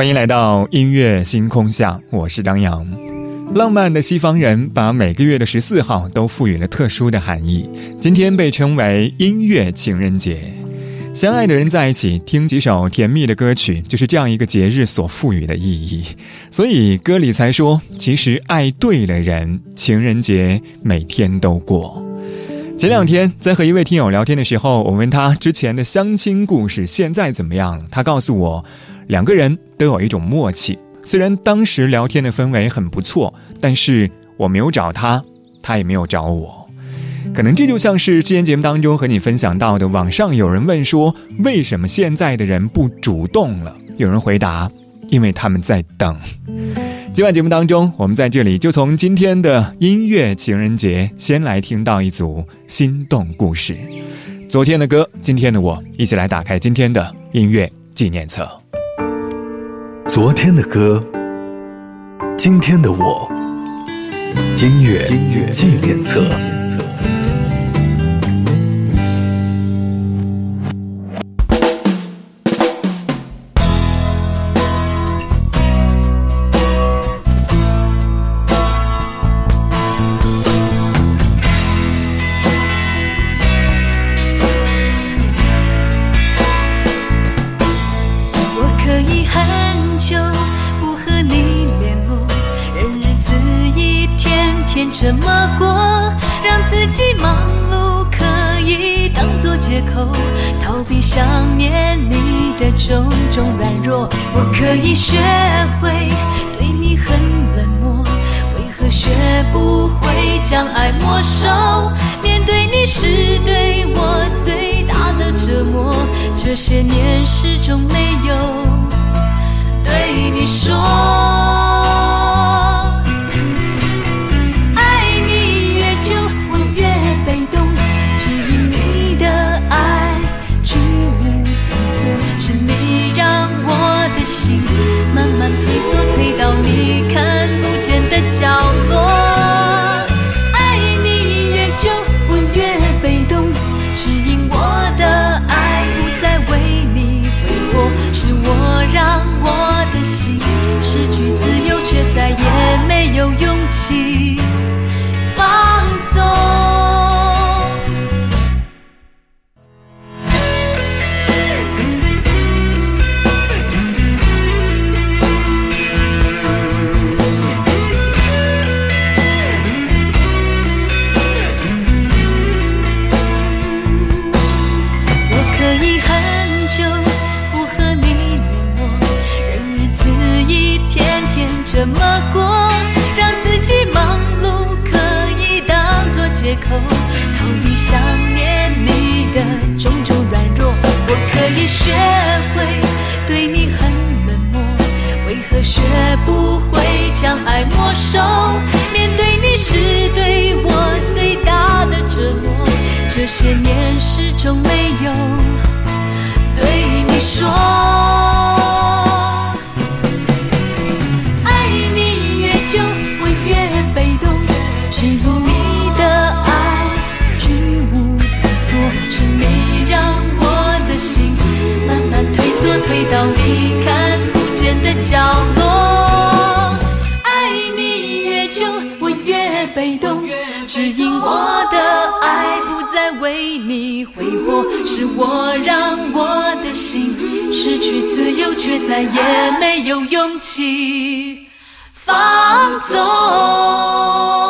欢迎来到音乐星空下，我是张扬。浪漫的西方人把每个月的十四号都赋予了特殊的含义，今天被称为音乐情人节。相爱的人在一起听几首甜蜜的歌曲，就是这样一个节日所赋予的意义。所以歌里才说，其实爱对了人，情人节每天都过。前两天在和一位听友聊天的时候，我问他之前的相亲故事现在怎么样，他告诉我。两个人都有一种默契，虽然当时聊天的氛围很不错，但是我没有找他，他也没有找我。可能这就像是之前节目当中和你分享到的，网上有人问说，为什么现在的人不主动了？有人回答，因为他们在等。今晚节目当中，我们在这里就从今天的音乐情人节，先来听到一组心动故事。昨天的歌，今天的我，一起来打开今天的音乐纪念册。昨天的歌，今天的我，音乐纪念册。逃避想念你的种种软弱，我可以学会对你很冷漠，为何学不会将爱没收？面对你是对我最大的折磨，这些年始终没有对你说。为你挥霍是我让我的心失去自由，却再也没有勇气放纵。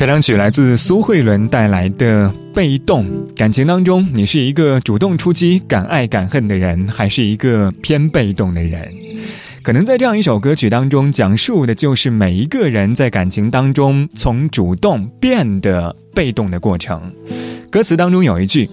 开场曲来自苏慧伦带来的《被动》。感情当中，你是一个主动出击、敢爱敢恨的人，还是一个偏被动的人？可能在这样一首歌曲当中，讲述的就是每一个人在感情当中从主动变得被动的过程。歌词当中有一句：“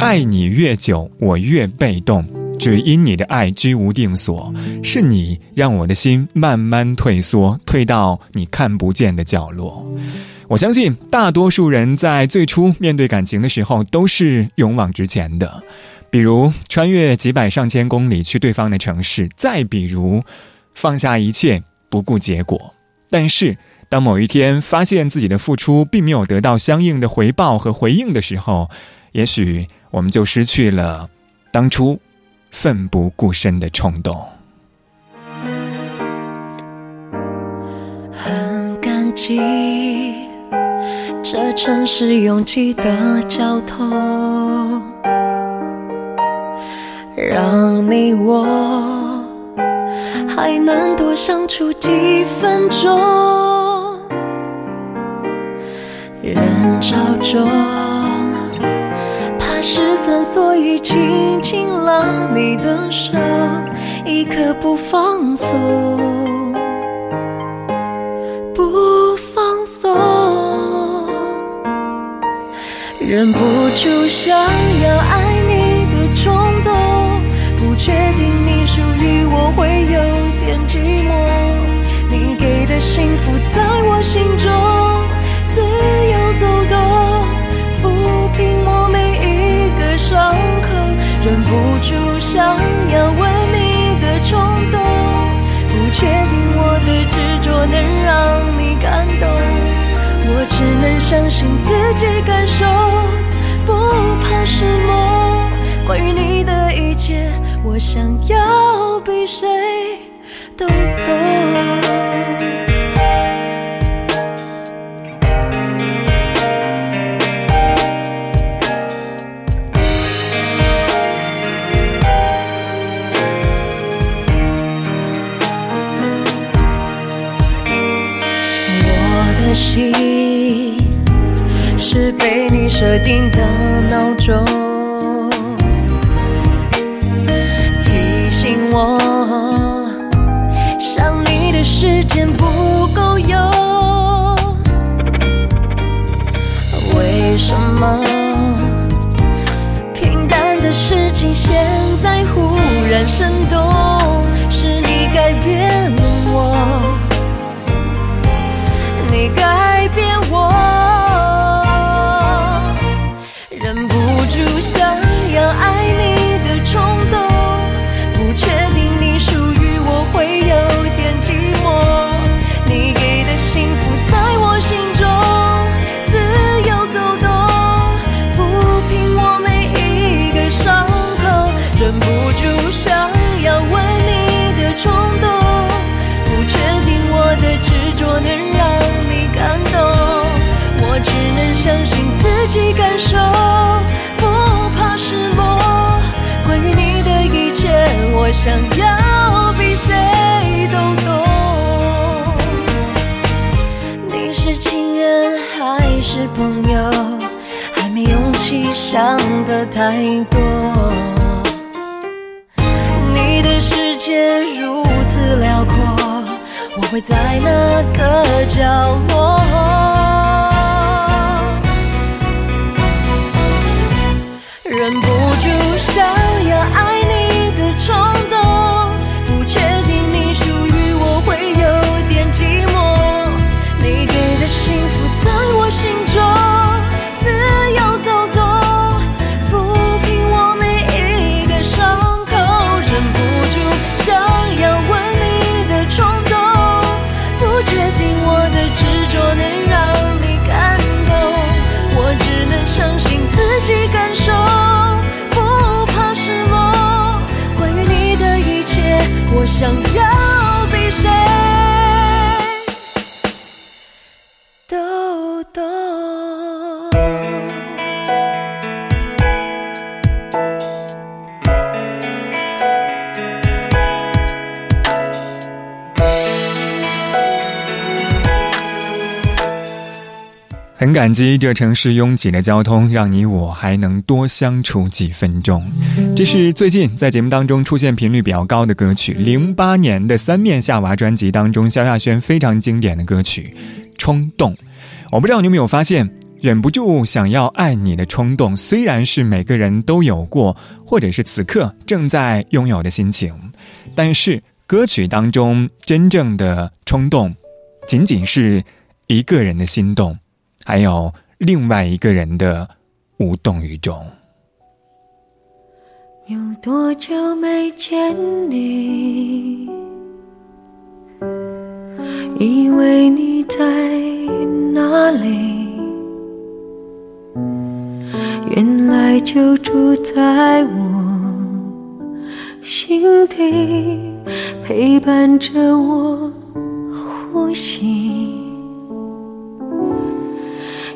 爱你越久，我越被动，只因你的爱居无定所，是你让我的心慢慢退缩，退到你看不见的角落。”我相信大多数人在最初面对感情的时候都是勇往直前的，比如穿越几百上千公里去对方的城市，再比如放下一切不顾结果。但是当某一天发现自己的付出并没有得到相应的回报和回应的时候，也许我们就失去了当初奋不顾身的冲动。很感激。这城市拥挤的交通，让你我还能多相处几分钟。人潮中，怕失散，所以紧紧拉你的手，一刻不放松，忍不住想要爱你的冲动，不确定你属于我会有点寂寞。你给的幸福在我心中自由走动，抚平我每一个伤口。忍不住想要吻你的冲动，不确定我的执着能让你感动。相信自己感受，不怕失落。关于你的一切，我想要比谁都懂。设定想的太多。你的世界如此辽阔。我会在哪个角落，很感激这城市拥挤的交通，让你我还能多相处几分钟。这是最近在节目当中出现频率比较高的歌曲，零八年的《三面夏娃》专辑当中，萧亚轩非常经典的歌曲《冲动》。我不知道你有没有发现，忍不住想要爱你的冲动，虽然是每个人都有过，或者是此刻正在拥有的心情，但是歌曲当中真正的冲动，仅仅是一个人的心动。还有另外一个人的无动于衷。有多久没见你？以为你在哪里？原来就住在我心底，陪伴着我呼吸。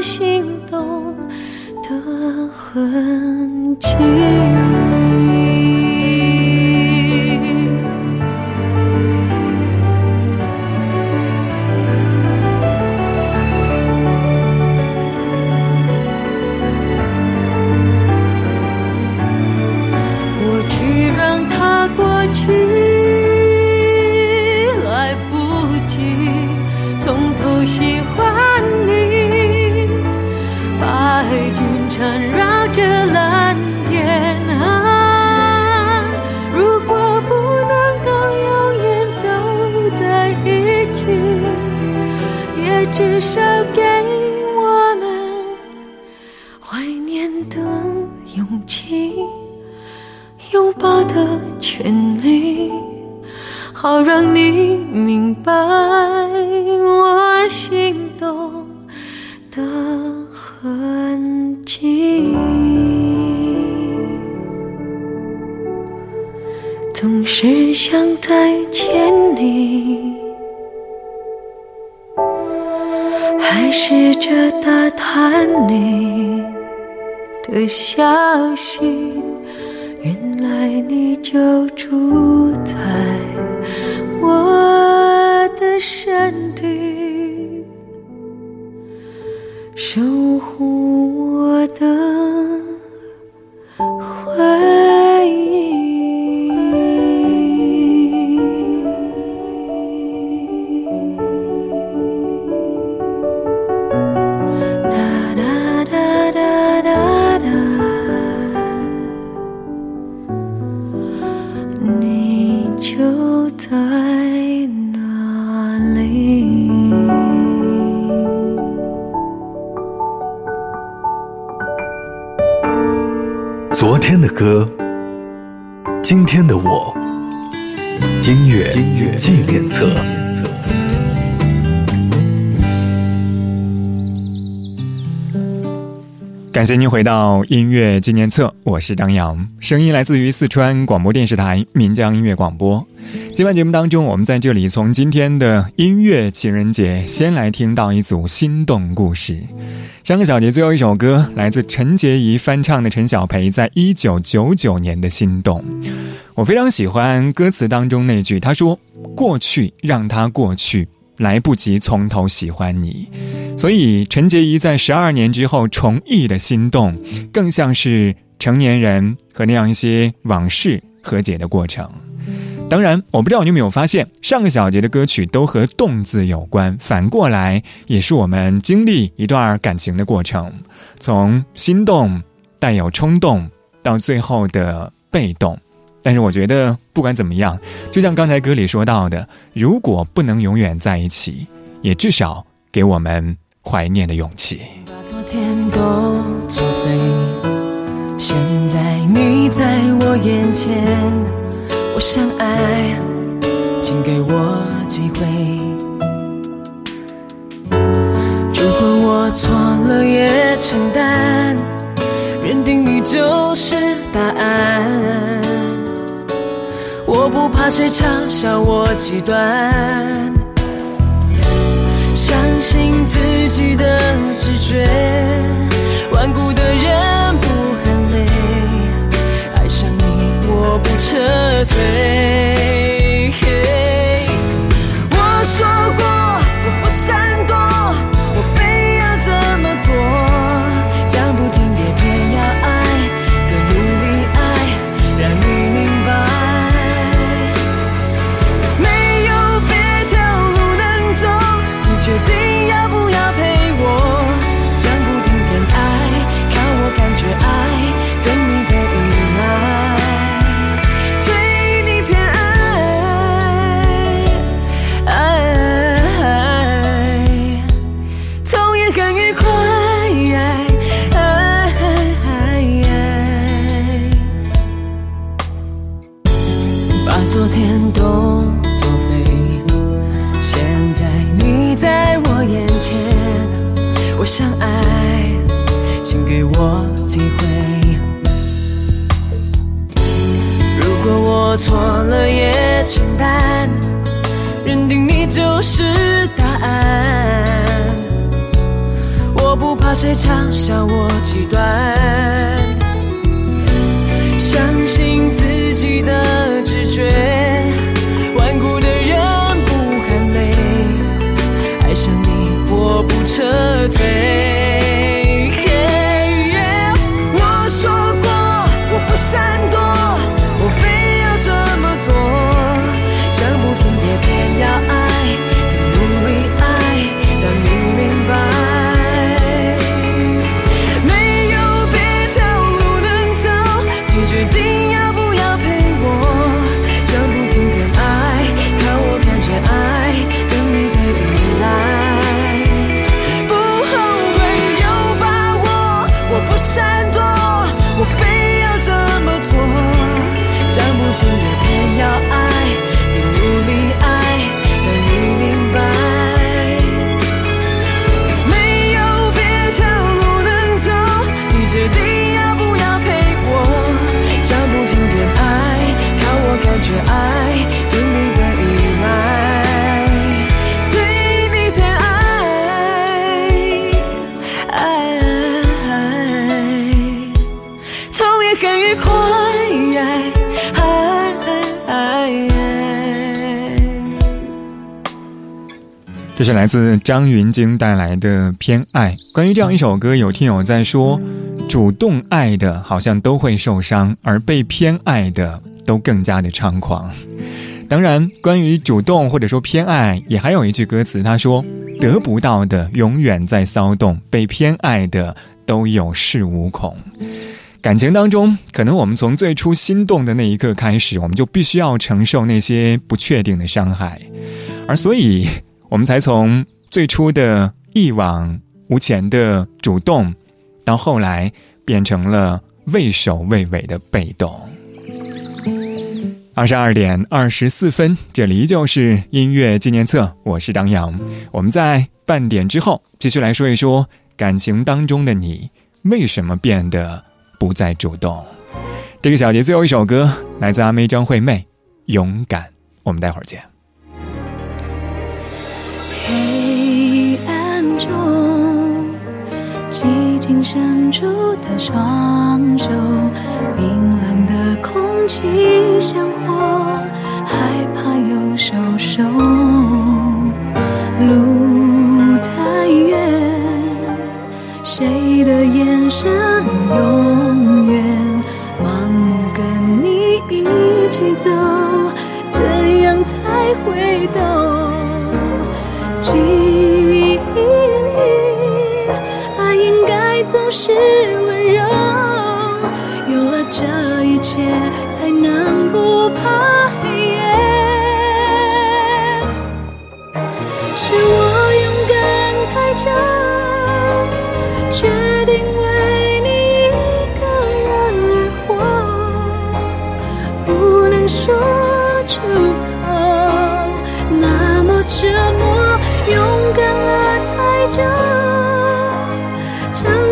心动的痕迹。拥抱的权利好让你明白我心动的痕迹，总是想再见你，还试着打探你的消息，你就住在。我的身体，守护我的感谢您回到音乐纪念册，我是张扬，声音来自于四川广播电视台岷江音乐广播。今晚节目当中，我们在这里从今天的音乐情人节先来听到一组心动故事。上个小节最后一首歌来自陈洁仪翻唱的陈小培在一九九九年的心动，我非常喜欢歌词当中那句，他说：“过去让它过去，来不及从头喜欢你。”所以陈洁仪在十二年之后重忆的心动，更像是成年人和那样一些往事和解的过程。当然，我不知道你有没有发现，上个小节的歌曲都和“动”字有关，反过来也是我们经历一段感情的过程，从心动、带有冲动，到最后的被动。但是我觉得，不管怎么样，就像刚才歌里说到的，如果不能永远在一起，也至少给我们怀念的勇气。把昨天都作废，现在你在我眼前。我想爱，请给我机会。如果我错了也承担，认定你就是答案。我不怕谁嘲笑我极端，相信自己的直觉。顽固的人不喊累，爱上你我不撤退。是来自张芸京带来的《偏爱》。关于这样一首歌，有听友在说，主动爱的好像都会受伤，而被偏爱的都更加的猖狂。当然，关于主动或者说偏爱，也还有一句歌词，他说：“得不到的永远在骚动，被偏爱的都有恃无恐。”感情当中，可能我们从最初心动的那一刻开始，我们就必须要承受那些不确定的伤害，而所以。我们才从最初的一往无前的主动，到后来变成了畏首畏尾的被动。二十二点二十四分，这里依旧是音乐纪念册，我是张扬。我们在半点之后继续来说一说感情当中的你为什么变得不再主动。这个小节最后一首歌来自阿妹张惠妹，《勇敢》。我们待会儿见。紧伸出的双手，冰冷的空气像火，害怕又受伤。路太远，谁的眼神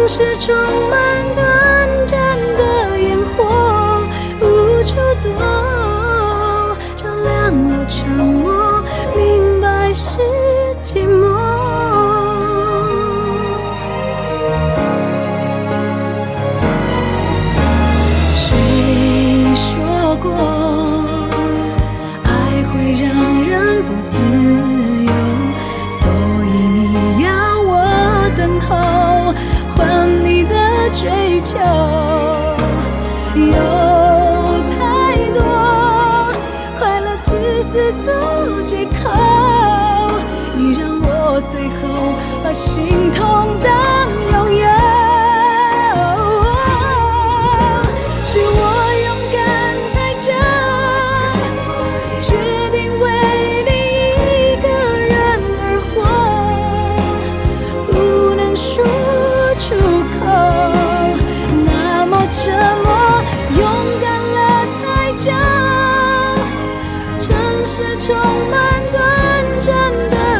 是充满。是充满短暂的